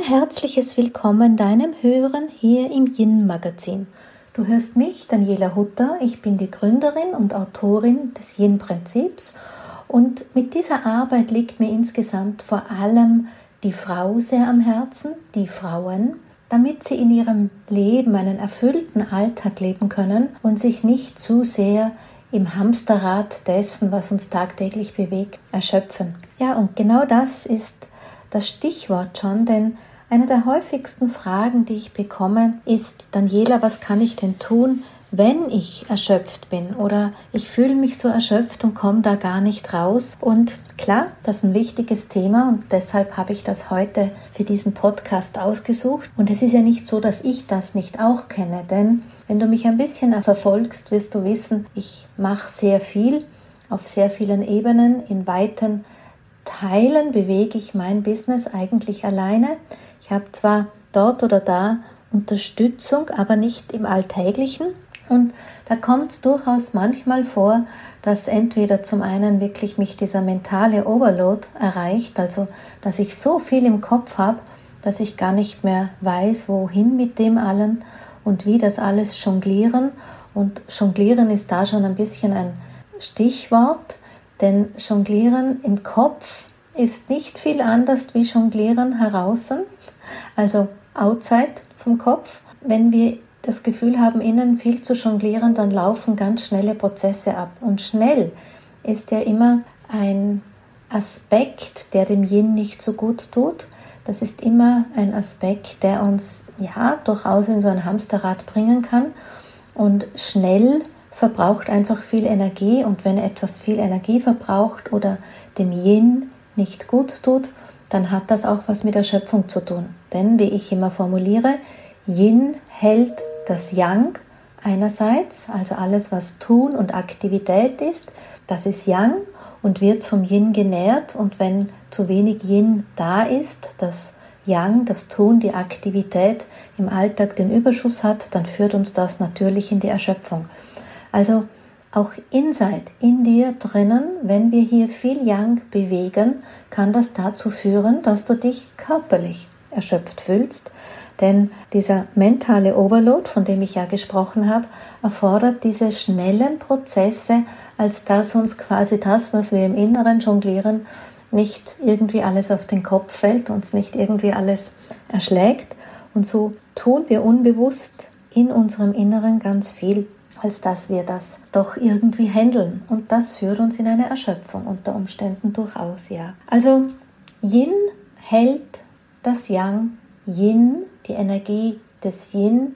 Ein herzliches Willkommen deinem Hören hier im Yin Magazin. Du hörst mich, Daniela Hutter. Ich bin die Gründerin und Autorin des Yin Prinzips und mit dieser Arbeit liegt mir insgesamt vor allem die Frau sehr am Herzen, die Frauen, damit sie in ihrem Leben einen erfüllten Alltag leben können und sich nicht zu sehr im Hamsterrad dessen, was uns tagtäglich bewegt, erschöpfen. Ja, und genau das ist das Stichwort schon, denn eine der häufigsten Fragen, die ich bekomme, ist, Daniela, was kann ich denn tun, wenn ich erschöpft bin oder ich fühle mich so erschöpft und komme da gar nicht raus. Und klar, das ist ein wichtiges Thema und deshalb habe ich das heute für diesen Podcast ausgesucht. Und es ist ja nicht so, dass ich das nicht auch kenne, denn wenn du mich ein bisschen verfolgst, wirst du wissen, ich mache sehr viel auf sehr vielen Ebenen in weiten Teilen bewege ich mein Business eigentlich alleine. Ich habe zwar dort oder da Unterstützung, aber nicht im Alltäglichen. Und da kommt es durchaus manchmal vor, dass entweder zum einen wirklich mich dieser mentale Overload erreicht, also dass ich so viel im Kopf habe, dass ich gar nicht mehr weiß, wohin mit dem allen und wie das alles jonglieren. Und jonglieren ist da schon ein bisschen ein Stichwort, denn Jonglieren im Kopf ist nicht viel anders wie Jonglieren heraus, also outside vom Kopf. Wenn wir das Gefühl haben, innen viel zu jonglieren, dann laufen ganz schnelle Prozesse ab. Und schnell ist ja immer ein Aspekt, der dem Yin nicht so gut tut. Das ist immer ein Aspekt, der uns ja durchaus in so ein Hamsterrad bringen kann. Und schnell verbraucht einfach viel Energie und wenn etwas viel Energie verbraucht oder dem Yin nicht gut tut, dann hat das auch was mit der Schöpfung zu tun. Denn wie ich immer formuliere, Yin hält das Yang einerseits, also alles, was Tun und Aktivität ist, das ist Yang und wird vom Yin genährt. Und wenn zu wenig Yin da ist, das Yang, das Tun, die Aktivität im Alltag den Überschuss hat, dann führt uns das natürlich in die Erschöpfung. Also auch inside, in dir drinnen, wenn wir hier viel Yang bewegen, kann das dazu führen, dass du dich körperlich erschöpft fühlst. Denn dieser mentale Overload, von dem ich ja gesprochen habe, erfordert diese schnellen Prozesse, als dass uns quasi das, was wir im Inneren jonglieren, nicht irgendwie alles auf den Kopf fällt, uns nicht irgendwie alles erschlägt. Und so tun wir unbewusst in unserem Inneren ganz viel als dass wir das doch irgendwie handeln. Und das führt uns in eine Erschöpfung unter Umständen durchaus, ja. Also Yin hält das Yang, Yin, die Energie des Yin,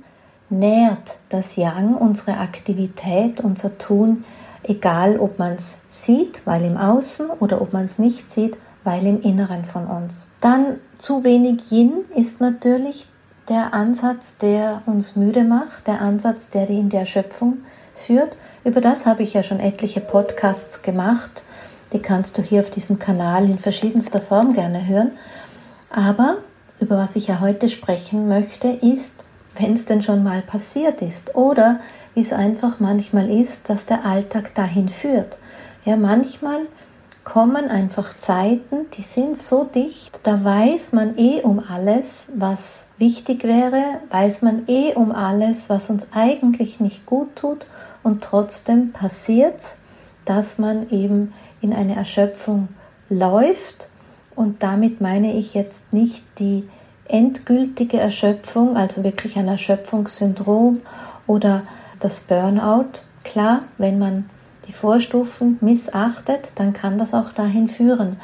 nährt das Yang, unsere Aktivität, unser Tun, egal ob man es sieht, weil im Außen, oder ob man es nicht sieht, weil im Inneren von uns. Dann zu wenig Yin ist natürlich der Ansatz, der uns müde macht, der Ansatz, der in die Erschöpfung führt. Über das habe ich ja schon etliche Podcasts gemacht. Die kannst du hier auf diesem Kanal in verschiedenster Form gerne hören. Aber über was ich ja heute sprechen möchte, ist, wenn es denn schon mal passiert ist oder wie es einfach manchmal ist, dass der Alltag dahin führt. Ja, manchmal kommen einfach Zeiten, die sind so dicht, da weiß man eh um alles, was wichtig wäre, weiß man eh um alles, was uns eigentlich nicht gut tut und trotzdem passiert dass man eben in eine Erschöpfung läuft und damit meine ich jetzt nicht die endgültige Erschöpfung, also wirklich ein Erschöpfungssyndrom oder das Burnout. Klar, wenn man die Vorstufen missachtet, dann kann das auch dahin führen.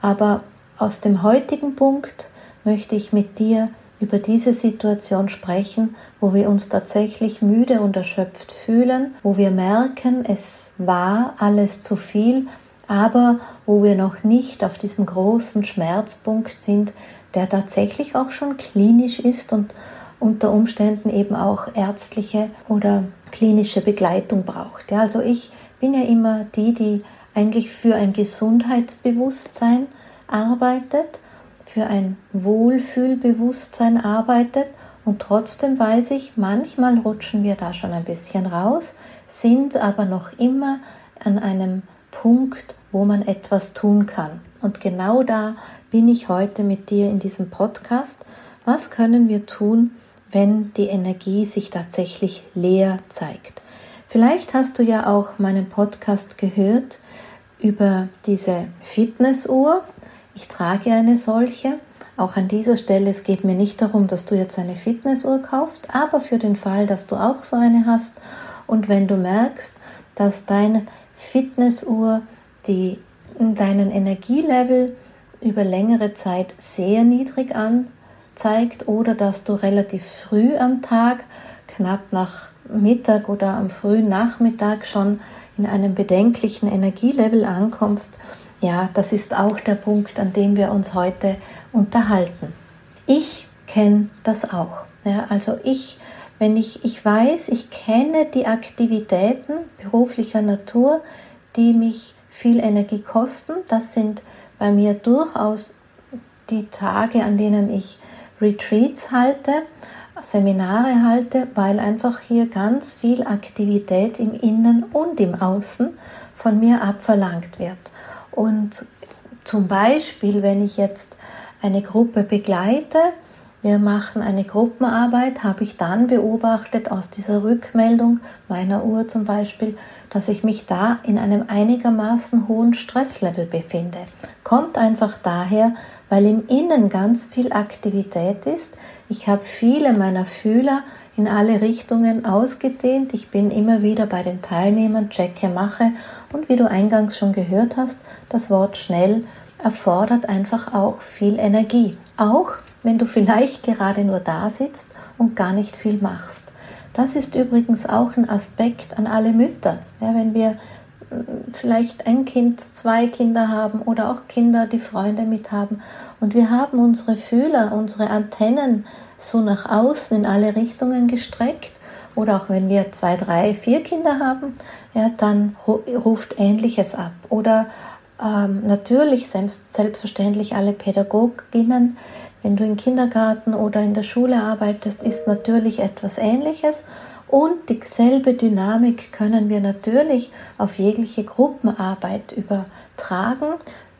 Aber aus dem heutigen Punkt möchte ich mit dir über diese Situation sprechen, wo wir uns tatsächlich müde und erschöpft fühlen, wo wir merken, es war alles zu viel, aber wo wir noch nicht auf diesem großen Schmerzpunkt sind, der tatsächlich auch schon klinisch ist und unter Umständen eben auch ärztliche oder klinische Begleitung braucht. Ja, also ich bin ja immer die, die eigentlich für ein Gesundheitsbewusstsein arbeitet, für ein Wohlfühlbewusstsein arbeitet und trotzdem weiß ich, manchmal rutschen wir da schon ein bisschen raus, sind aber noch immer an einem Punkt, wo man etwas tun kann. Und genau da bin ich heute mit dir in diesem Podcast. Was können wir tun, wenn die Energie sich tatsächlich leer zeigt? Vielleicht hast du ja auch meinen Podcast gehört über diese Fitnessuhr. Ich trage eine solche. Auch an dieser Stelle, es geht mir nicht darum, dass du jetzt eine Fitnessuhr kaufst, aber für den Fall, dass du auch so eine hast und wenn du merkst, dass deine Fitnessuhr die, deinen Energielevel über längere Zeit sehr niedrig anzeigt oder dass du relativ früh am Tag, knapp nach Mittag oder am frühen Nachmittag schon in einem bedenklichen Energielevel ankommst, ja, das ist auch der Punkt, an dem wir uns heute unterhalten. Ich kenne das auch. Ja, also ich, wenn ich, ich weiß, ich kenne die Aktivitäten beruflicher Natur, die mich viel Energie kosten. Das sind bei mir durchaus die Tage, an denen ich Retreats halte, Seminare halte, weil einfach hier ganz viel Aktivität im Innen und im Außen von mir abverlangt wird. Und zum Beispiel, wenn ich jetzt eine Gruppe begleite, wir machen eine Gruppenarbeit, habe ich dann beobachtet aus dieser Rückmeldung meiner Uhr zum Beispiel, dass ich mich da in einem einigermaßen hohen Stresslevel befinde. Kommt einfach daher, weil im Innen ganz viel Aktivität ist. Ich habe viele meiner Fühler in alle Richtungen ausgedehnt. Ich bin immer wieder bei den Teilnehmern, checke, mache und wie du eingangs schon gehört hast, das Wort schnell erfordert einfach auch viel Energie. Auch wenn du vielleicht gerade nur da sitzt und gar nicht viel machst. Das ist übrigens auch ein Aspekt an alle Mütter. Ja, wenn wir vielleicht ein Kind, zwei Kinder haben oder auch Kinder, die Freunde mit haben. Und wir haben unsere Fühler, unsere Antennen so nach außen in alle Richtungen gestreckt. Oder auch wenn wir zwei, drei, vier Kinder haben, ja, dann ruft Ähnliches ab. Oder ähm, natürlich selbst, selbstverständlich alle Pädagoginnen, wenn du im Kindergarten oder in der Schule arbeitest, ist natürlich etwas Ähnliches. Und dieselbe Dynamik können wir natürlich auf jegliche Gruppenarbeit übertragen.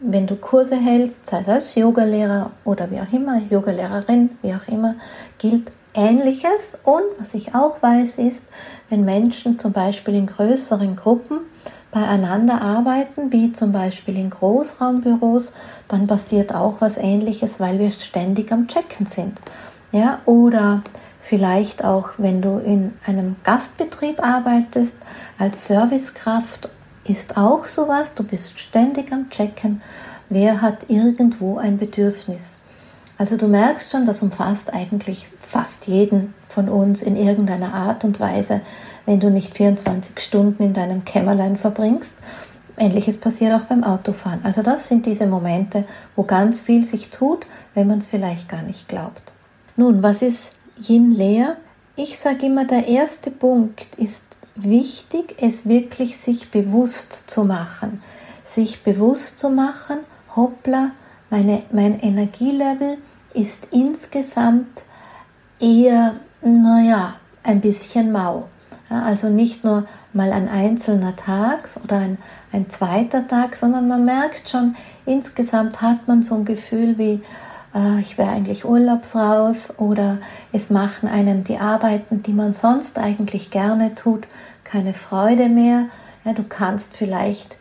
Wenn du Kurse hältst, sei es als Yogalehrer oder wie auch immer, Yogalehrerin, wie auch immer, gilt Ähnliches. Und was ich auch weiß, ist, wenn Menschen zum Beispiel in größeren Gruppen beieinander arbeiten, wie zum Beispiel in Großraumbüros, dann passiert auch was Ähnliches, weil wir ständig am Checken sind. Ja, oder Vielleicht auch, wenn du in einem Gastbetrieb arbeitest, als Servicekraft ist auch sowas. Du bist ständig am Checken, wer hat irgendwo ein Bedürfnis. Also du merkst schon, das umfasst eigentlich fast jeden von uns in irgendeiner Art und Weise, wenn du nicht 24 Stunden in deinem Kämmerlein verbringst. Ähnliches passiert auch beim Autofahren. Also das sind diese Momente, wo ganz viel sich tut, wenn man es vielleicht gar nicht glaubt. Nun, was ist Yin Leer. Ich sage immer, der erste Punkt ist wichtig, es wirklich sich bewusst zu machen. Sich bewusst zu machen, hoppla, meine, mein Energielevel ist insgesamt eher, naja, ein bisschen mau. Ja, also nicht nur mal ein einzelner Tag oder ein, ein zweiter Tag, sondern man merkt schon, insgesamt hat man so ein Gefühl wie, äh, ich wäre eigentlich urlaubsraus oder es machen einem die Arbeiten, die man sonst eigentlich gerne tut, keine Freude mehr. Ja, du kannst vielleicht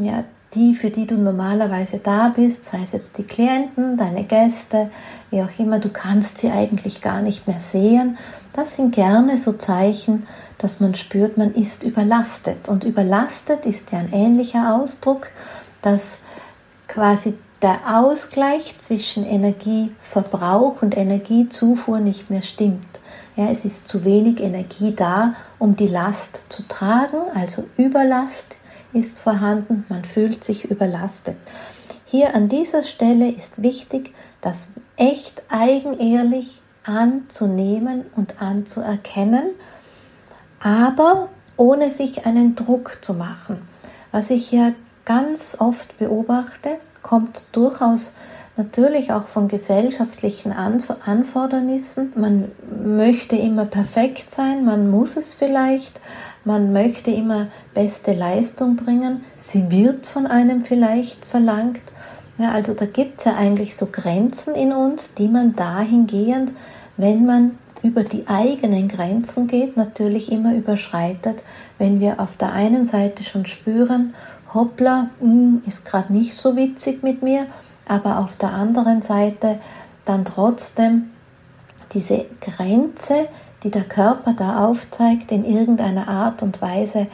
ja, die, für die du normalerweise da bist, sei es jetzt die Klienten, deine Gäste, wie auch immer, du kannst sie eigentlich gar nicht mehr sehen. Das sind gerne so Zeichen, dass man spürt, man ist überlastet. Und überlastet ist ja ein ähnlicher Ausdruck, dass quasi der Ausgleich zwischen Energieverbrauch und Energiezufuhr nicht mehr stimmt. Ja, es ist zu wenig Energie da, um die Last zu tragen, also Überlast ist vorhanden, man fühlt sich überlastet. Hier an dieser Stelle ist wichtig, das echt eigenehrlich anzunehmen und anzuerkennen, aber ohne sich einen Druck zu machen. Was ich ja ganz oft beobachte, kommt durchaus natürlich auch von gesellschaftlichen Anfordernissen. Man möchte immer perfekt sein, man muss es vielleicht, man möchte immer beste Leistung bringen, sie wird von einem vielleicht verlangt. Ja, also da gibt es ja eigentlich so Grenzen in uns, die man dahingehend, wenn man über die eigenen Grenzen geht, natürlich immer überschreitet, wenn wir auf der einen Seite schon spüren, hoppla, hm, ist gerade nicht so witzig mit mir, aber auf der anderen Seite dann trotzdem diese Grenze, die der Körper da aufzeigt, in irgendeiner Art und Weise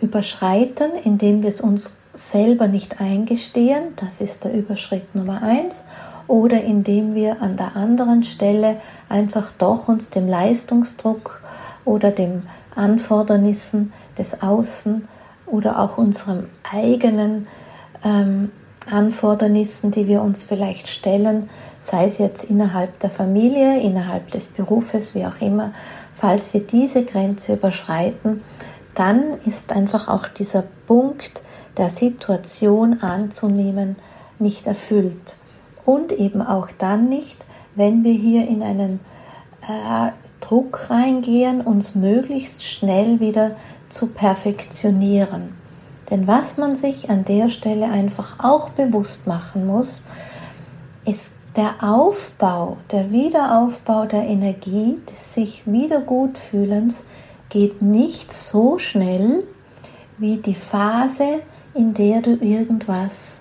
überschreiten, indem wir es uns selber nicht eingestehen, das ist der Überschritt Nummer eins, oder indem wir an der anderen Stelle einfach doch uns dem Leistungsdruck oder dem Anfordernissen des Außen oder auch unserem eigenen ähm, Anfordernissen, die wir uns vielleicht stellen, sei es jetzt innerhalb der Familie, innerhalb des Berufes, wie auch immer, falls wir diese Grenze überschreiten, dann ist einfach auch dieser Punkt der Situation anzunehmen nicht erfüllt. Und eben auch dann nicht, wenn wir hier in einen äh, Druck reingehen, uns möglichst schnell wieder zu perfektionieren. Denn was man sich an der Stelle einfach auch bewusst machen muss, ist der Aufbau, der Wiederaufbau der Energie, des sich wieder gut fühlens, geht nicht so schnell wie die Phase, in der du irgendwas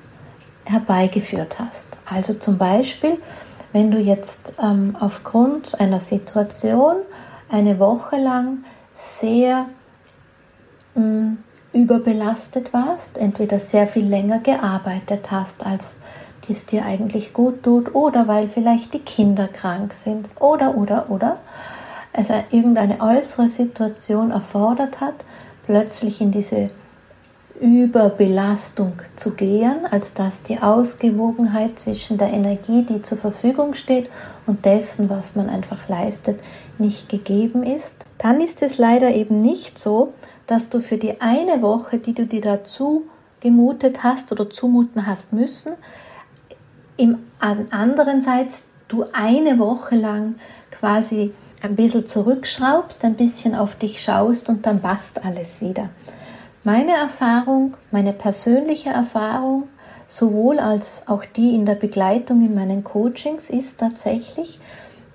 herbeigeführt hast. Also zum Beispiel, wenn du jetzt ähm, aufgrund einer Situation eine Woche lang sehr mh, mm, überbelastet warst, entweder sehr viel länger gearbeitet hast, als es dir eigentlich gut tut, oder weil vielleicht die Kinder krank sind, oder, oder, oder, also irgendeine äußere Situation erfordert hat, plötzlich in diese Überbelastung zu gehen, als dass die Ausgewogenheit zwischen der Energie, die zur Verfügung steht, und dessen, was man einfach leistet, nicht gegeben ist, dann ist es leider eben nicht so, dass du für die eine Woche, die du dir dazu gemutet hast oder zumuten hast müssen, im andererseits du eine Woche lang quasi ein bisschen zurückschraubst, ein bisschen auf dich schaust und dann passt alles wieder. Meine Erfahrung, meine persönliche Erfahrung, sowohl als auch die in der Begleitung in meinen Coachings ist tatsächlich,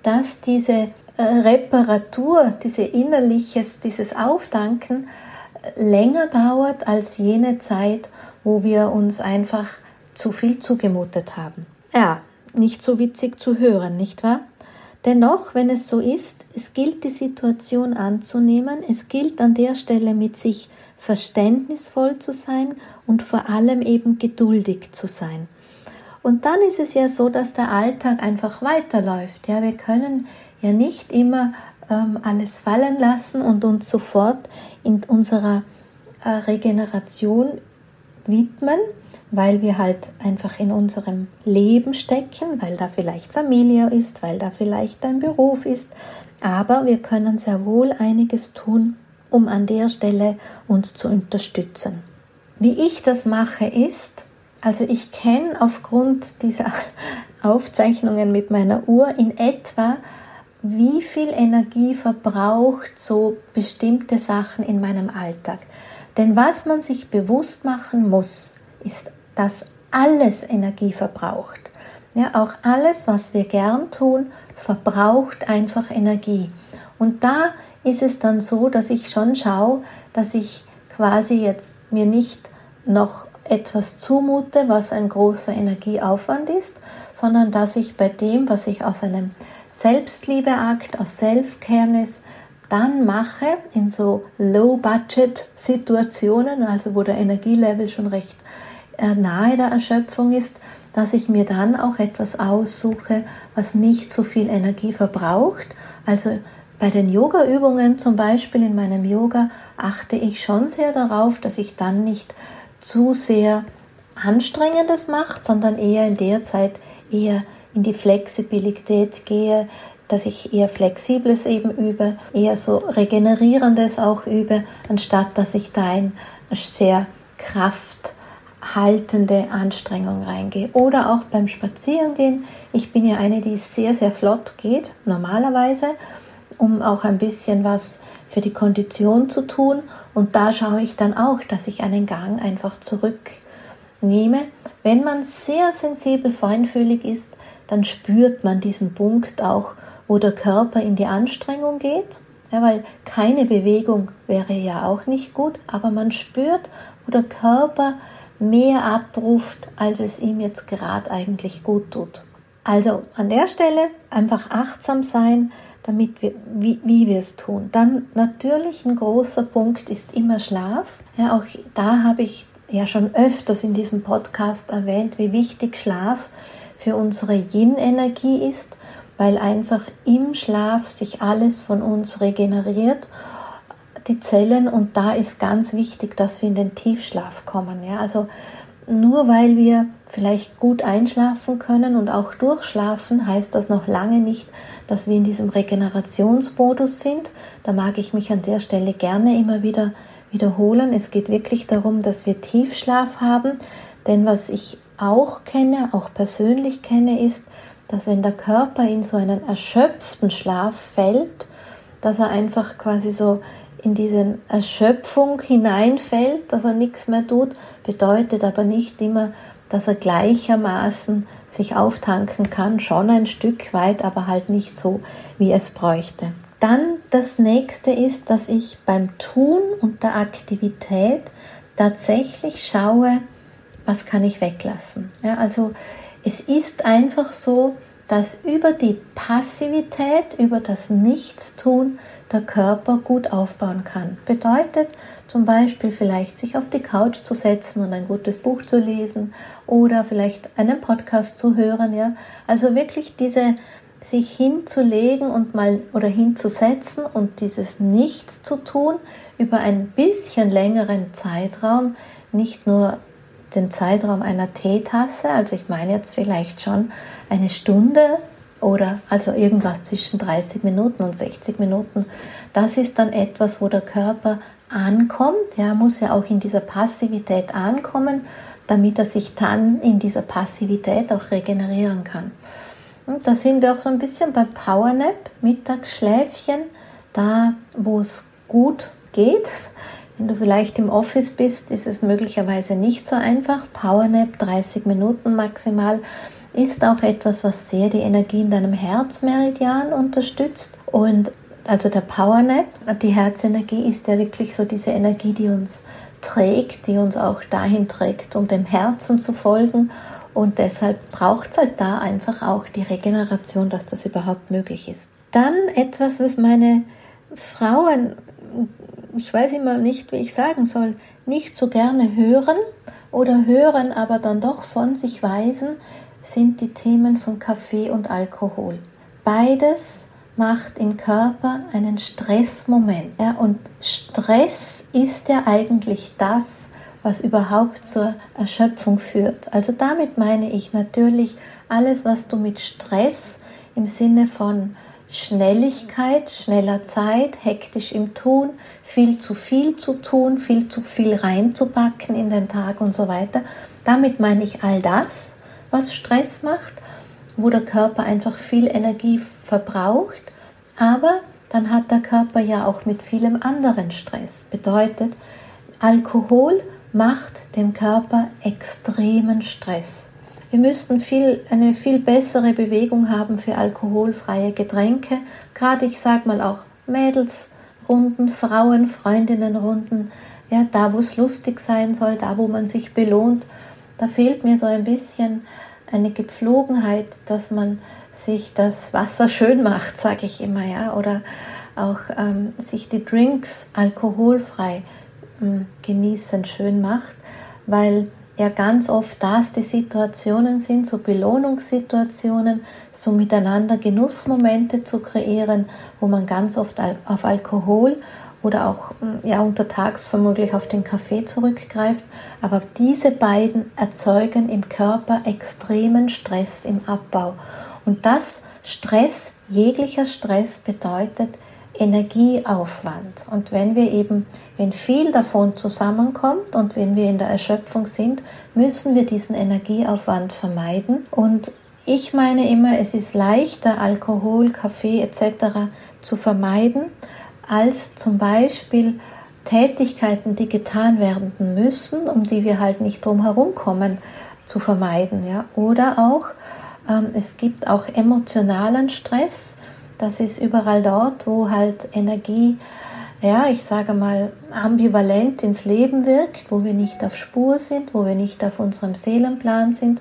dass diese äh, Reparatur, diese innerliches, dieses Aufdanken länger dauert als jene Zeit, wo wir uns einfach zu viel zugemutet haben. Ja, nicht so witzig zu hören, nicht wahr? Dennoch, wenn es so ist, es gilt die Situation anzunehmen, es gilt an der Stelle mit sich verständnisvoll zu sein und vor allem eben geduldig zu sein. Und dann ist es ja so, dass der Alltag einfach weiterläuft. Ja, wir können ja nicht immer ähm, alles fallen lassen und uns sofort in unserer äh, Regeneration widmen, weil wir halt einfach in unserem Leben stecken, weil da vielleicht Familie ist, weil da vielleicht ein Beruf ist. Aber wir können sehr wohl einiges tun, um an der Stelle uns zu unterstützen. Wie ich das mache ist, also ich kenne aufgrund dieser Aufzeichnungen mit meiner Uhr in etwa, wie viel Energie verbraucht so bestimmte Sachen in meinem Alltag. Denn was man sich bewusst machen muss, ist, dass alles Energie verbraucht. Ja, auch alles, was wir gern tun, verbraucht einfach Energie. Und da ist es dann so, dass ich schon schaue, dass ich quasi jetzt mir nicht noch etwas zumute, was ein großer Energieaufwand ist, sondern dass ich bei dem, was ich aus einem Selbstliebeakt, aus Self-Careness dann mache, in so Low-Budget-Situationen, also wo der Energielevel schon recht äh, nahe der Erschöpfung ist, dass ich mir dann auch etwas aussuche, was nicht so viel Energie verbraucht. Also bei den Yoga-Übungen zum Beispiel in meinem Yoga achte ich schon sehr darauf, dass ich dann nicht zu sehr Anstrengendes mache, sondern eher in der Zeit eher in die Flexibilität gehe, dass ich eher Flexibles eben übe, eher so Regenerierendes auch übe, anstatt dass ich da ein sehr Kraft haltende Anstrengung reingehe. Oder auch beim Spazierengehen. Ich bin ja eine, die sehr, sehr flott geht, normalerweise, um auch ein bisschen was für die Kondition zu tun. Und da schaue ich dann auch, dass ich einen Gang einfach zurücknehme. Wenn man sehr sensibel, feinfühlig ist, dann spürt man diesen Punkt auch, wo der Körper in die Anstrengung geht. Ja, weil keine Bewegung wäre ja auch nicht gut, aber man spürt, wo der Körper mehr abruft, als es ihm jetzt gerade eigentlich gut tut. Also an der Stelle einfach achtsam sein, damit wir, wie, wie wir es tun. Dann natürlich ein großer Punkt ist immer Schlaf. Ja, auch da habe ich ja schon öfters in diesem Podcast erwähnt, wie wichtig Schlaf für unsere Yin-Energie ist, weil einfach im Schlaf sich alles von uns regeneriert die Zellen und da ist ganz wichtig, dass wir in den Tiefschlaf kommen. Ja? Also nur weil wir vielleicht gut einschlafen können und auch durchschlafen, heißt das noch lange nicht, dass wir in diesem Regenerationsmodus sind. Da mag ich mich an der Stelle gerne immer wieder wiederholen. Es geht wirklich darum, dass wir Tiefschlaf haben, denn was ich auch kenne, auch persönlich kenne, ist, dass wenn der Körper in so einen erschöpften Schlaf fällt, dass er einfach quasi so in diese Erschöpfung hineinfällt, dass er nichts mehr tut, bedeutet aber nicht immer, dass er gleichermaßen sich auftanken kann, schon ein Stück weit, aber halt nicht so, wie es bräuchte. Dann das nächste ist, dass ich beim Tun und der Aktivität tatsächlich schaue, was kann ich weglassen. Ja, also es ist einfach so, dass über die Passivität, über das Nichtstun der Körper gut aufbauen kann. Bedeutet zum Beispiel vielleicht sich auf die Couch zu setzen und ein gutes Buch zu lesen oder vielleicht einen Podcast zu hören. Ja? Also wirklich diese sich hinzulegen und mal oder hinzusetzen und dieses Nichts zu tun über ein bisschen längeren Zeitraum, nicht nur den Zeitraum einer Teetasse, also ich meine jetzt vielleicht schon eine Stunde oder also irgendwas zwischen 30 Minuten und 60 Minuten. Das ist dann etwas, wo der Körper ankommt. Ja, muss ja auch in dieser Passivität ankommen, damit er sich dann in dieser Passivität auch regenerieren kann. Und da sind wir auch so ein bisschen beim Powernap, Mittagsschläfchen, da wo es gut geht. Wenn du vielleicht im Office bist, ist es möglicherweise nicht so einfach. Powernap 30 Minuten maximal ist auch etwas, was sehr die Energie in deinem Herzmeridian unterstützt. Und also der Powernap, die Herzenergie ist ja wirklich so diese Energie, die uns trägt, die uns auch dahin trägt, um dem Herzen zu folgen. Und deshalb braucht es halt da einfach auch die Regeneration, dass das überhaupt möglich ist. Dann etwas, was meine Frauen, ich weiß immer nicht, wie ich sagen soll, nicht so gerne hören oder hören, aber dann doch von sich weisen, sind die Themen von Kaffee und Alkohol. Beides macht im Körper einen Stressmoment. Ja, und Stress ist ja eigentlich das, was überhaupt zur Erschöpfung führt. Also damit meine ich natürlich alles, was du mit Stress im Sinne von Schnelligkeit, schneller Zeit, hektisch im Tun, viel zu viel zu tun, viel zu viel reinzupacken in den Tag und so weiter. Damit meine ich all das, was Stress macht, wo der Körper einfach viel Energie verbraucht, aber dann hat der Körper ja auch mit vielem anderen Stress. Bedeutet, Alkohol macht dem Körper extremen Stress. Wir müssten viel, eine viel bessere Bewegung haben für alkoholfreie Getränke. Gerade ich sage mal auch Mädelsrunden, Frauen, Freundinnenrunden, ja, da wo es lustig sein soll, da wo man sich belohnt da fehlt mir so ein bisschen eine Gepflogenheit, dass man sich das Wasser schön macht, sage ich immer, ja, oder auch ähm, sich die Drinks alkoholfrei ähm, genießen schön macht, weil ja ganz oft das die Situationen sind, so Belohnungssituationen, so miteinander Genussmomente zu kreieren, wo man ganz oft auf Alkohol oder auch mm, ja, untertags vermutlich auf den Kaffee zurückgreift. Aber diese beiden erzeugen im Körper extremen Stress im Abbau. Und das Stress, jeglicher Stress bedeutet Energieaufwand. Und wenn wir eben, wenn viel davon zusammenkommt und wenn wir in der Erschöpfung sind, müssen wir diesen Energieaufwand vermeiden. Und ich meine immer, es ist leichter, Alkohol, Kaffee etc. zu vermeiden, als zum Beispiel Tätigkeiten, die getan werden müssen, um die wir halt nicht drum herum kommen, zu vermeiden. Ja? Oder auch, ähm, es gibt auch emotionalen Stress. Das ist überall dort, wo halt Energie, ja, ich sage mal, ambivalent ins Leben wirkt, wo wir nicht auf Spur sind, wo wir nicht auf unserem Seelenplan sind.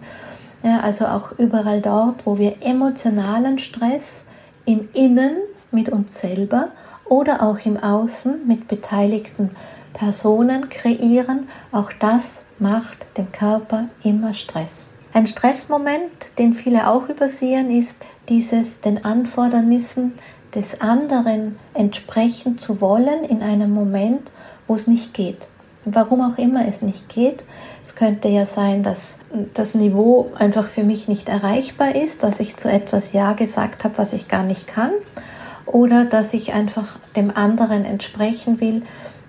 Ja, also auch überall dort, wo wir emotionalen Stress im Innen mit uns selber oder auch im Außen mit beteiligten Personen kreieren, auch das macht dem Körper immer Stress. Ein Stressmoment, den viele auch übersehen, ist dieses den Anfordernissen des anderen entsprechen zu wollen in einem Moment, wo es nicht geht. Warum auch immer es nicht geht. Es könnte ja sein, dass das Niveau einfach für mich nicht erreichbar ist, dass ich zu etwas Ja gesagt habe, was ich gar nicht kann oder dass ich einfach dem anderen entsprechen will,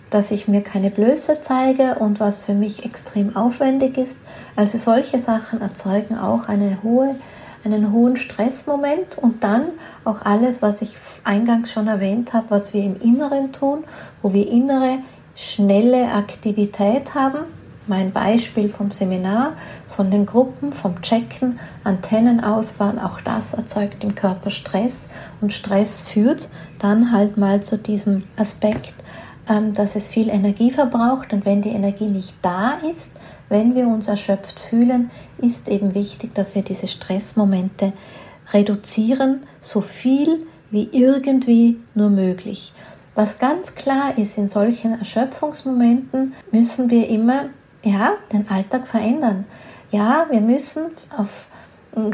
dass ich mir keine Blöße zeige und was für mich extrem aufwendig ist. Also solche Sachen erzeugen auch eine hohe, einen hohen Stressmoment und dann auch alles, was ich eingangs schon erwähnt habe, was wir im Inneren tun, wo wir innere, schnelle Aktivität haben. Mein Beispiel vom Seminar, von den Gruppen, vom Checken, Antennen ausfahren, auch das erzeugt im Körper Stress und Stress führt dann halt mal zu diesem Aspekt, dass es viel Energie verbraucht und wenn die Energie nicht da ist, wenn wir uns erschöpft fühlen, ist eben wichtig, dass wir diese Stressmomente reduzieren, so viel wie irgendwie nur möglich. Was ganz klar ist, in solchen Erschöpfungsmomenten müssen wir immer ja, den Alltag verändern ja, wir müssen auf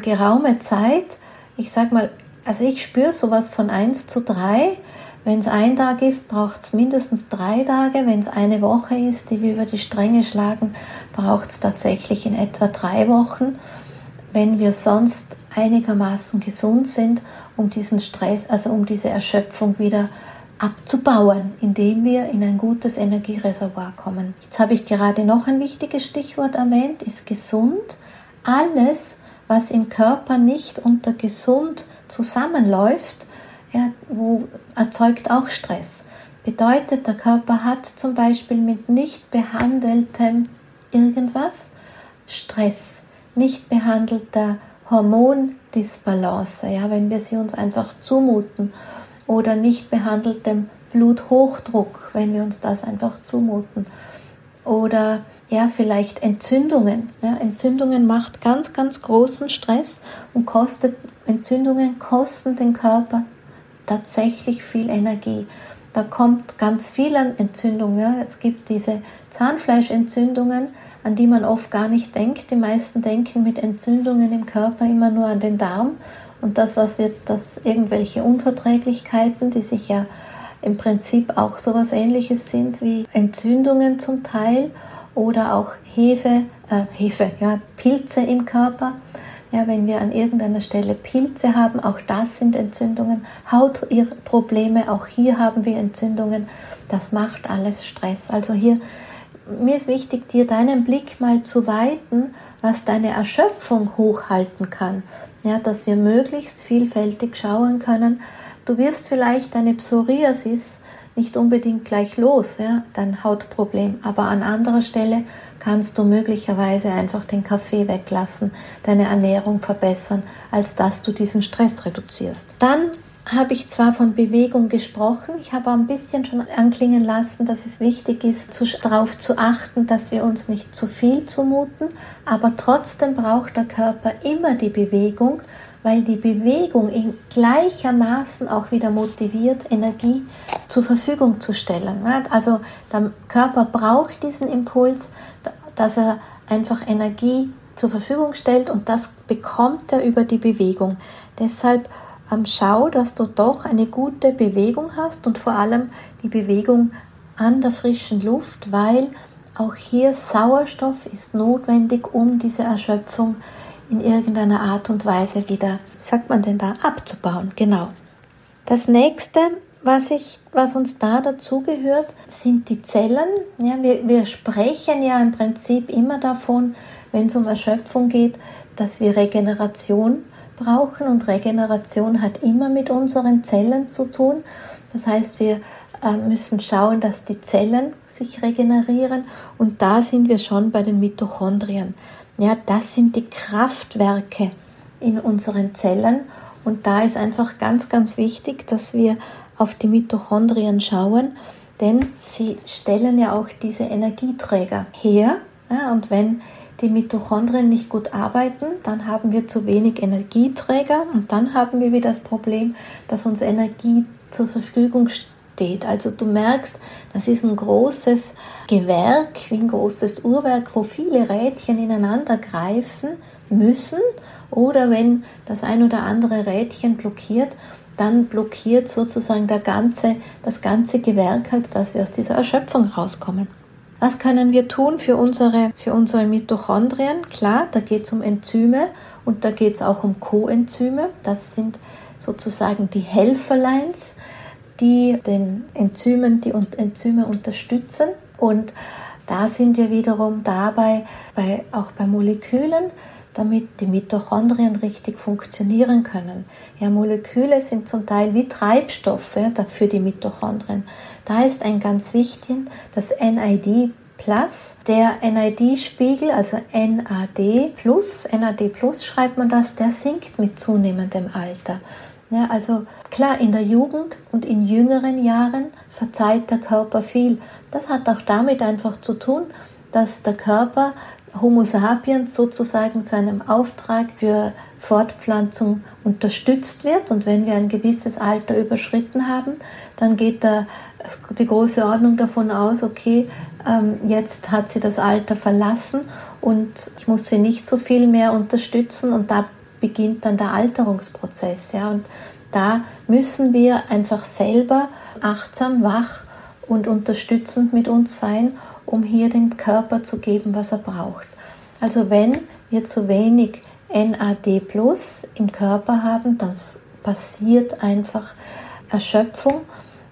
geraume Zeit, ich sag mal, also ich spüre sowas von 1 zu 3. Wenn es ein Tag ist, braucht es mindestens drei Tage. Wenn es eine Woche ist, die wir über die Stränge schlagen, braucht es tatsächlich in etwa drei Wochen. Wenn wir sonst einigermaßen gesund sind, um diesen Stress, also um diese Erschöpfung wieder abzubauen, indem wir in ein gutes Energiereservoir kommen. Jetzt habe ich gerade noch ein wichtiges Stichwort erwähnt, ist gesund. Alles, was im Körper nicht unter gesund zusammenläuft, ja, wo, erzeugt auch Stress. Bedeutet, der Körper hat zum Beispiel mit nicht behandeltem irgendwas Stress, nicht behandelter Hormondisbalance, ja, wenn wir sie uns einfach zumuten oder nicht behandeltem Bluthochdruck, wenn wir uns das einfach zumuten. Oder ja, vielleicht Entzündungen. Ja, Entzündungen macht ganz, ganz großen Stress und kostet, Entzündungen kosten den Körper tatsächlich viel Energie. Da kommt ganz viel an Entzündungen. Ja. Es gibt diese Zahnfleischentzündungen, an die man oft gar nicht denkt. Die meisten denken mit Entzündungen im Körper immer nur an den Darm und das, was wird, dass irgendwelche Unverträglichkeiten, die sich ja im Prinzip auch so etwas ähnliches sind wie Entzündungen zum Teil oder auch Hefe, äh, Hefe, ja, Pilze im Körper. Ja, wenn wir an irgendeiner Stelle Pilze haben, auch das sind Entzündungen. Hautprobleme, auch hier haben wir Entzündungen. Das macht alles Stress. Also hier mir ist wichtig, dir deinen Blick mal zu weiten, was deine Erschöpfung hochhalten kann. Ja, dass wir möglichst vielfältig schauen können. Du wirst vielleicht deine Psoriasis nicht unbedingt gleich los, ja, dein Hautproblem, aber an anderer Stelle kannst du möglicherweise einfach den Kaffee weglassen, deine Ernährung verbessern, als dass du diesen Stress reduzierst. Dann habe ich zwar von Bewegung gesprochen, ich habe auch ein bisschen schon anklingen lassen, dass es wichtig ist, darauf zu achten, dass wir uns nicht zu viel zumuten, aber trotzdem braucht der Körper immer die Bewegung, weil die Bewegung ihn gleichermaßen auch wieder motiviert, Energie zur Verfügung zu stellen. Also der Körper braucht diesen Impuls, dass er einfach Energie zur Verfügung stellt und das bekommt er über die Bewegung. Deshalb schau, dass du doch eine gute Bewegung hast und vor allem die Bewegung an der frischen Luft, weil auch hier Sauerstoff ist notwendig, um diese Erschöpfung in irgendeiner Art und Weise wieder, sagt man denn da, abzubauen. Genau. Das nächste, was, ich, was uns da dazugehört, sind die Zellen. Ja, wir, wir sprechen ja im Prinzip immer davon, wenn es um Erschöpfung geht, dass wir Regeneration brauchen und Regeneration hat immer mit unseren Zellen zu tun. Das heißt, wir äh, müssen schauen, dass die Zellen sich regenerieren und da sind wir schon bei den Mitochondrien. Ja, das sind die Kraftwerke in unseren Zellen und da ist einfach ganz, ganz wichtig, dass wir auf die Mitochondrien schauen, denn sie stellen ja auch diese Energieträger her. Ja, und wenn die Mitochondrien nicht gut arbeiten, dann haben wir zu wenig Energieträger und dann haben wir wieder das Problem, dass uns Energie zur Verfügung steht. Also du merkst, das ist ein großes Gewerk, wie ein großes Uhrwerk, wo viele Rädchen ineinander greifen müssen oder wenn das ein oder andere Rädchen blockiert, dann blockiert sozusagen der ganze, das ganze Gewerk, als dass wir aus dieser Erschöpfung rauskommen. Was können wir tun für unsere, für unsere Mitochondrien? Klar, da geht es um Enzyme und da geht es auch um Coenzyme. Das sind sozusagen die Helferleins, die den Enzymen, die Enzyme unterstützen. Und da sind wir wiederum dabei, bei, auch bei Molekülen, damit die Mitochondrien richtig funktionieren können. Ja, Moleküle sind zum Teil wie Treibstoffe für die Mitochondrien. Da ist ein ganz wichtig, das NID Plus, der NID-Spiegel, also NAD Plus, NAD Plus schreibt man das, der sinkt mit zunehmendem Alter. Ja, also klar, in der Jugend und in jüngeren Jahren verzeiht der Körper viel. Das hat auch damit einfach zu tun, dass der Körper Homo sapiens sozusagen seinem Auftrag für Fortpflanzung unterstützt wird. Und wenn wir ein gewisses Alter überschritten haben, dann geht da die große Ordnung davon aus, okay, ähm, jetzt hat sie das Alter verlassen und ich muss sie nicht so viel mehr unterstützen und da beginnt dann der Alterungsprozess. Ja, und da müssen wir einfach selber achtsam, wach und unterstützend mit uns sein um hier dem Körper zu geben, was er braucht. Also wenn wir zu wenig NAD Plus im Körper haben, dann passiert einfach Erschöpfung,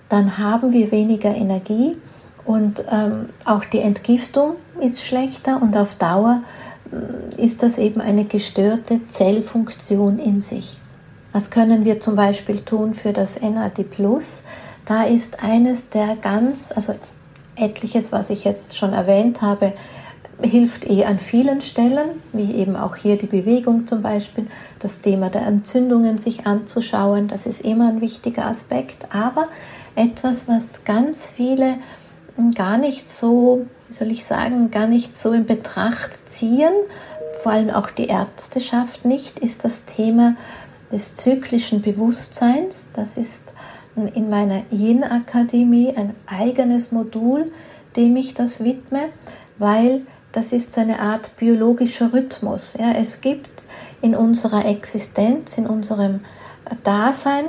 dann haben wir weniger Energie und ähm, auch die Entgiftung ist schlechter und auf Dauer ist das eben eine gestörte Zellfunktion in sich. Was können wir zum Beispiel tun für das NAD Plus? Da ist eines der ganz, also etliches, was ich jetzt schon erwähnt habe, hilft eh an vielen Stellen, wie eben auch hier die Bewegung zum Beispiel, das Thema der Entzündungen sich anzuschauen, das ist immer ein wichtiger Aspekt, aber etwas, was ganz viele gar nicht so, wie soll ich sagen, gar nicht so in Betracht ziehen, vor allem auch die Ärzteschaft nicht, ist das Thema des zyklischen Bewusstseins. Das ist in meiner Yin-Akademie ein eigenes Modul, dem ich das widme, weil das ist so eine Art biologischer Rhythmus. Ja, es gibt in unserer Existenz, in unserem Dasein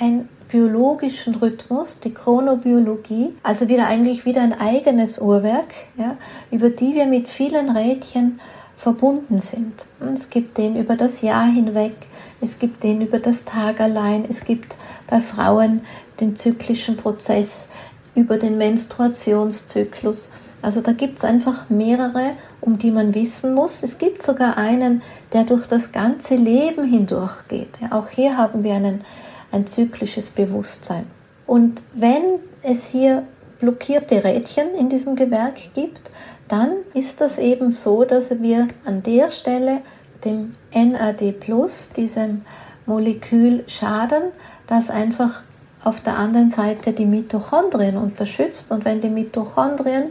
einen biologischen Rhythmus, die Chronobiologie, also wieder eigentlich wieder ein eigenes Uhrwerk, ja, über die wir mit vielen Rädchen verbunden sind. Es gibt den über das Jahr hinweg, es gibt den über das Tag allein, es gibt bei Frauen den zyklischen Prozess über den Menstruationszyklus. Also da gibt es einfach mehrere, um die man wissen muss. Es gibt sogar einen, der durch das ganze Leben hindurch geht. Ja, auch hier haben wir einen, ein zyklisches Bewusstsein. Und wenn es hier blockierte Rädchen in diesem Gewerk gibt, dann ist das eben so, dass wir an der Stelle dem NAD+, diesem Molekül schaden, das einfach auf der anderen Seite die Mitochondrien unterstützt. Und wenn die Mitochondrien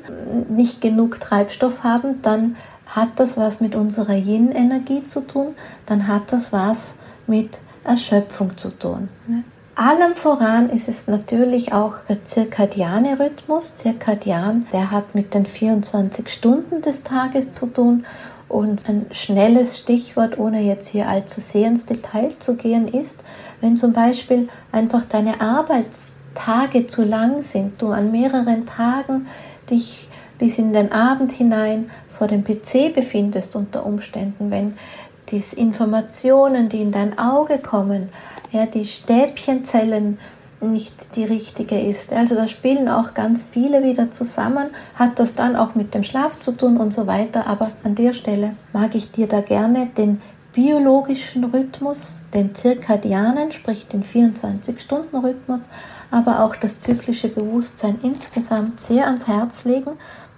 nicht genug Treibstoff haben, dann hat das was mit unserer Yin-Energie zu tun, dann hat das was mit Erschöpfung zu tun. Allem voran ist es natürlich auch der zirkadiane Rhythmus. Zirkadian, der hat mit den 24 Stunden des Tages zu tun und ein schnelles Stichwort, ohne jetzt hier allzu sehr ins Detail zu gehen, ist, wenn zum Beispiel einfach deine Arbeitstage zu lang sind, du an mehreren Tagen dich bis in den Abend hinein vor dem PC befindest unter Umständen, wenn die Informationen, die in dein Auge kommen, ja, die Stäbchenzellen nicht die richtige ist. Also da spielen auch ganz viele wieder zusammen, hat das dann auch mit dem Schlaf zu tun und so weiter. Aber an der Stelle mag ich dir da gerne den biologischen Rhythmus, den zirkadianen, sprich den 24-Stunden-Rhythmus, aber auch das zyklische Bewusstsein insgesamt sehr ans Herz legen.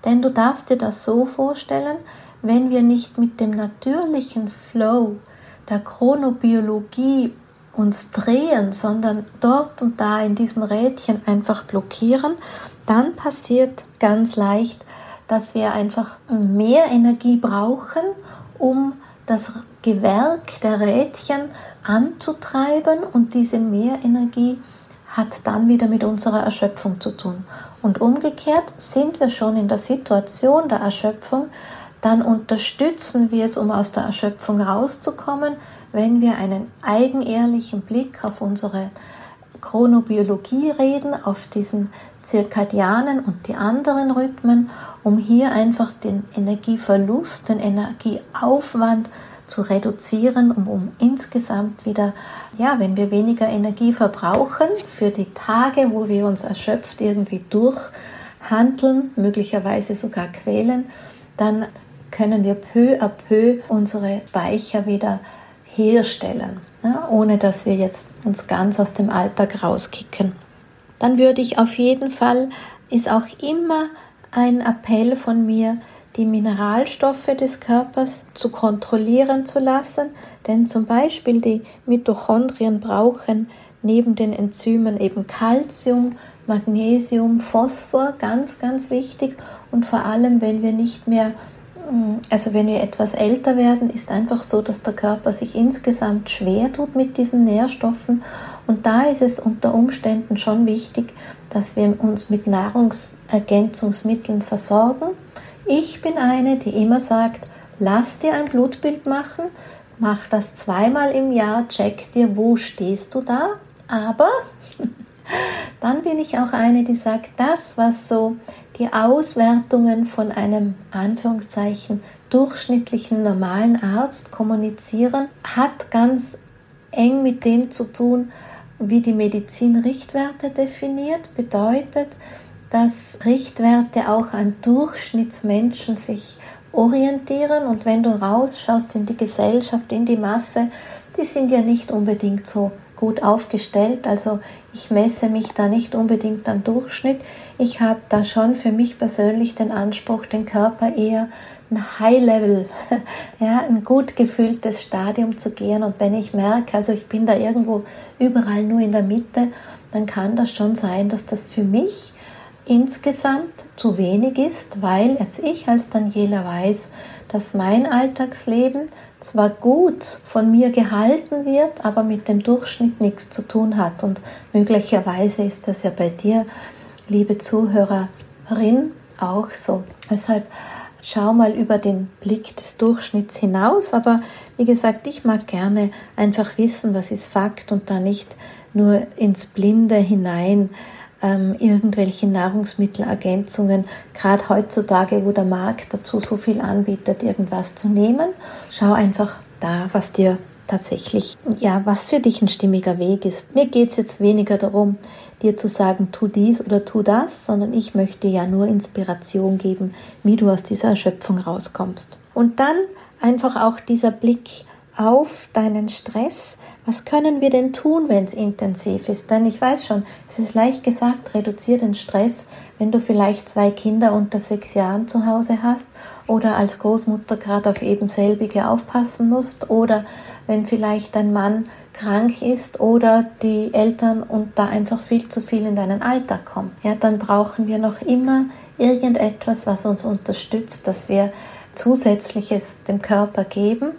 Denn du darfst dir das so vorstellen, wenn wir nicht mit dem natürlichen Flow der Chronobiologie uns drehen, sondern dort und da in diesen Rädchen einfach blockieren, dann passiert ganz leicht, dass wir einfach mehr Energie brauchen, um das Gewerk der Rädchen anzutreiben und diese Mehrenergie hat dann wieder mit unserer Erschöpfung zu tun. Und umgekehrt sind wir schon in der Situation der Erschöpfung, dann unterstützen wir es, um aus der Erschöpfung rauszukommen, wenn wir einen eigenehrlichen Blick auf unsere Chronobiologie reden, auf diesen zirkadianen und die anderen Rhythmen, um hier einfach den Energieverlust, den Energieaufwand zu reduzieren, um, um insgesamt wieder, ja, wenn wir weniger Energie verbrauchen für die Tage, wo wir uns erschöpft irgendwie durchhandeln, möglicherweise sogar quälen, dann können wir peu à peu unsere Speicher wieder herstellen, ja, ohne dass wir jetzt uns ganz aus dem Alltag rauskicken. Dann würde ich auf jeden Fall, ist auch immer ein Appell von mir, die Mineralstoffe des Körpers zu kontrollieren zu lassen, denn zum Beispiel die Mitochondrien brauchen neben den Enzymen eben Calcium, Magnesium, Phosphor, ganz, ganz wichtig und vor allem, wenn wir nicht mehr also wenn wir etwas älter werden, ist einfach so, dass der Körper sich insgesamt schwer tut mit diesen Nährstoffen. Und da ist es unter Umständen schon wichtig, dass wir uns mit Nahrungsergänzungsmitteln versorgen. Ich bin eine, die immer sagt, lass dir ein Blutbild machen, mach das zweimal im Jahr, check dir, wo stehst du da. Aber dann bin ich auch eine, die sagt, das, was so die Auswertungen von einem Anführungszeichen durchschnittlichen normalen Arzt kommunizieren, hat ganz eng mit dem zu tun, wie die Medizin Richtwerte definiert, bedeutet, dass Richtwerte auch an Durchschnittsmenschen sich orientieren. Und wenn du rausschaust in die Gesellschaft, in die Masse, die sind ja nicht unbedingt so gut aufgestellt. Also ich messe mich da nicht unbedingt am Durchschnitt. Ich habe da schon für mich persönlich den Anspruch, den Körper eher ein High-Level, ja, ein gut gefülltes Stadium zu gehen. Und wenn ich merke, also ich bin da irgendwo überall nur in der Mitte, dann kann das schon sein, dass das für mich insgesamt zu wenig ist, weil jetzt ich als Daniela weiß, dass mein Alltagsleben zwar gut von mir gehalten wird, aber mit dem Durchschnitt nichts zu tun hat. Und möglicherweise ist das ja bei dir, liebe Zuhörerin, auch so. Deshalb schau mal über den Blick des Durchschnitts hinaus. Aber wie gesagt, ich mag gerne einfach wissen, was ist Fakt und da nicht nur ins Blinde hinein ähm, irgendwelche Nahrungsmittelergänzungen, gerade heutzutage, wo der Markt dazu so viel anbietet, irgendwas zu nehmen. Schau einfach da, was dir tatsächlich, ja, was für dich ein stimmiger Weg ist. Mir geht es jetzt weniger darum, dir zu sagen, tu dies oder tu das, sondern ich möchte ja nur Inspiration geben, wie du aus dieser Erschöpfung rauskommst. Und dann einfach auch dieser Blick auf deinen Stress. Was können wir denn tun, wenn es intensiv ist? Denn ich weiß schon, es ist leicht gesagt, reduziere den Stress, wenn du vielleicht zwei Kinder unter sechs Jahren zu Hause hast oder als Großmutter gerade auf eben selbige aufpassen musst oder wenn vielleicht dein Mann krank ist oder die Eltern und da einfach viel zu viel in deinen Alltag kommen. Ja, dann brauchen wir noch immer irgendetwas, was uns unterstützt, dass wir zusätzliches dem Körper geben.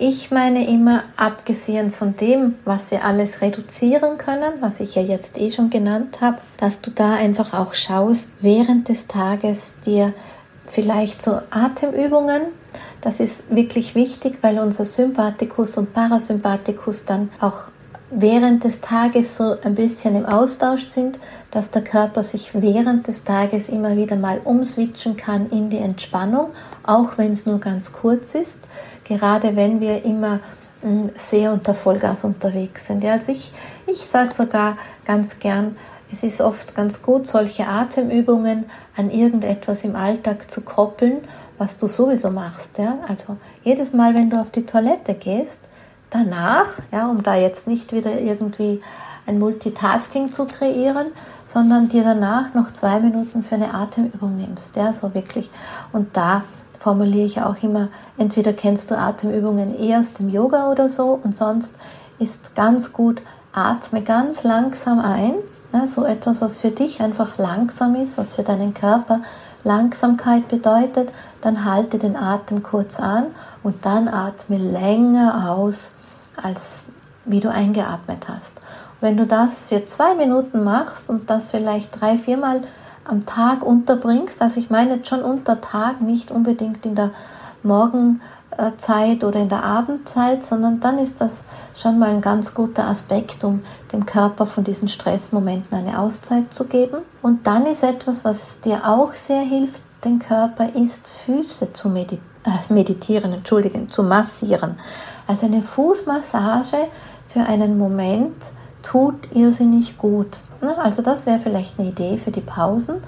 Ich meine immer, abgesehen von dem, was wir alles reduzieren können, was ich ja jetzt eh schon genannt habe, dass du da einfach auch schaust, während des Tages dir vielleicht so Atemübungen, das ist wirklich wichtig, weil unser Sympathikus und Parasympathikus dann auch während des Tages so ein bisschen im Austausch sind, dass der Körper sich während des Tages immer wieder mal umswitchen kann in die Entspannung, auch wenn es nur ganz kurz ist gerade wenn wir immer hm, sehr unter Vollgas unterwegs sind. Ja, also ich, ich sage sogar ganz gern, es ist oft ganz gut, solche Atemübungen an irgendetwas im Alltag zu koppeln, was du sowieso machst. Ja? Also jedes Mal, wenn du auf die Toilette gehst, danach, ja, um da jetzt nicht wieder irgendwie ein Multitasking zu kreieren, sondern dir danach noch zwei Minuten für eine Atemübung nimmst. Ja, so wirklich. Und da formuliere ich auch immer, entweder kennst du Atemübungen erst im Yoga oder so und sonst ist ganz gut, atme ganz langsam ein. Ja, so etwas, was für dich einfach langsam ist, was für deinen Körper Langsamkeit bedeutet, dann halte den Atem kurz an und dann atme länger aus, als wie du eingeatmet hast. Wenn du das für zwei Minuten machst und das vielleicht drei, viermal am Tag unterbringst, also ich meine jetzt schon unter Tag, nicht unbedingt in der Morgenzeit oder in der Abendzeit, sondern dann ist das schon mal ein ganz guter Aspekt, um dem Körper von diesen Stressmomenten eine Auszeit zu geben. Und dann ist etwas, was dir auch sehr hilft, den Körper, ist Füße zu meditieren, äh, meditieren, entschuldigen, zu massieren. Also eine Fußmassage für einen Moment, tut irrsinnig gut. Ne? Also das wäre vielleicht eine Idee für die Pausen,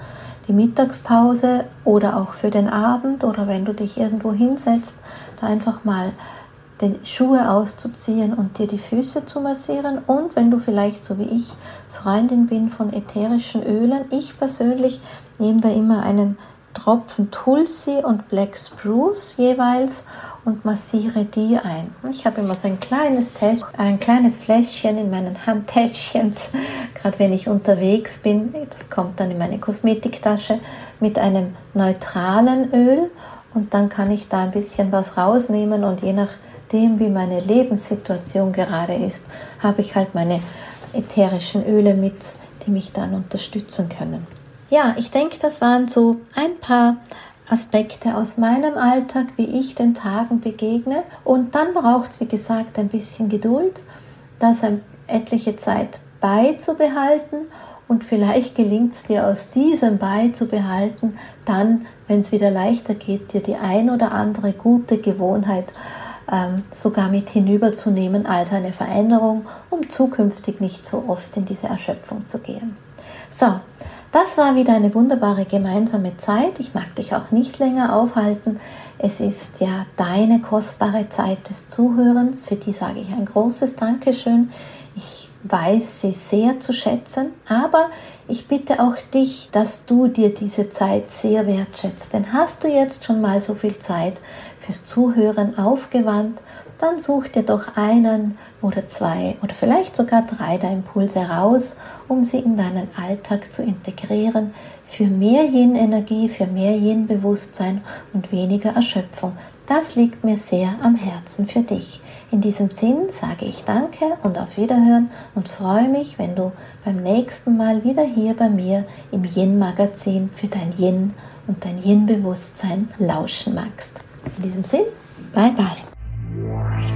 die Mittagspause oder auch für den Abend oder wenn du dich irgendwo hinsetzt, da einfach mal die Schuhe auszuziehen und dir die Füße zu massieren. Und wenn du vielleicht so wie ich Freundin bin von ätherischen Ölen, ich persönlich nehme da immer einen Tropfen Tulsi und Black Spruce jeweils und massiere die ein. Ich habe immer so ein kleines, ein kleines Fläschchen in meinen Handtäschchens, gerade wenn ich unterwegs bin. Das kommt dann in meine Kosmetiktasche mit einem neutralen Öl und dann kann ich da ein bisschen was rausnehmen und je nachdem, wie meine Lebenssituation gerade ist, habe ich halt meine ätherischen Öle mit, die mich dann unterstützen können. Ja, ich denke, das waren so ein paar Aspekte aus meinem Alltag, wie ich den Tagen begegne. Und dann braucht es, wie gesagt, ein bisschen Geduld, das etliche Zeit beizubehalten. Und vielleicht gelingt es dir aus diesem beizubehalten, dann, wenn es wieder leichter geht, dir die ein oder andere gute Gewohnheit ähm, sogar mit hinüberzunehmen als eine Veränderung, um zukünftig nicht so oft in diese Erschöpfung zu gehen. So, das war wieder eine wunderbare gemeinsame Zeit. Ich mag dich auch nicht länger aufhalten. Es ist ja deine kostbare Zeit des Zuhörens. Für die sage ich ein großes Dankeschön. Ich weiß sie sehr zu schätzen, aber ich bitte auch dich, dass du dir diese Zeit sehr wertschätzt. Denn hast du jetzt schon mal so viel Zeit fürs Zuhören aufgewandt, dann such dir doch einen oder zwei oder vielleicht sogar drei der Impulse raus, um sie in deinen Alltag zu integrieren, für mehr Yin-Energie, für mehr Yin-Bewusstsein und weniger Erschöpfung. Das liegt mir sehr am Herzen für dich. In diesem Sinn sage ich Danke und auf Wiederhören und freue mich, wenn du beim nächsten Mal wieder hier bei mir im Yin-Magazin für dein Yin und dein Yin-Bewusstsein lauschen magst. In diesem Sinn, bye bye.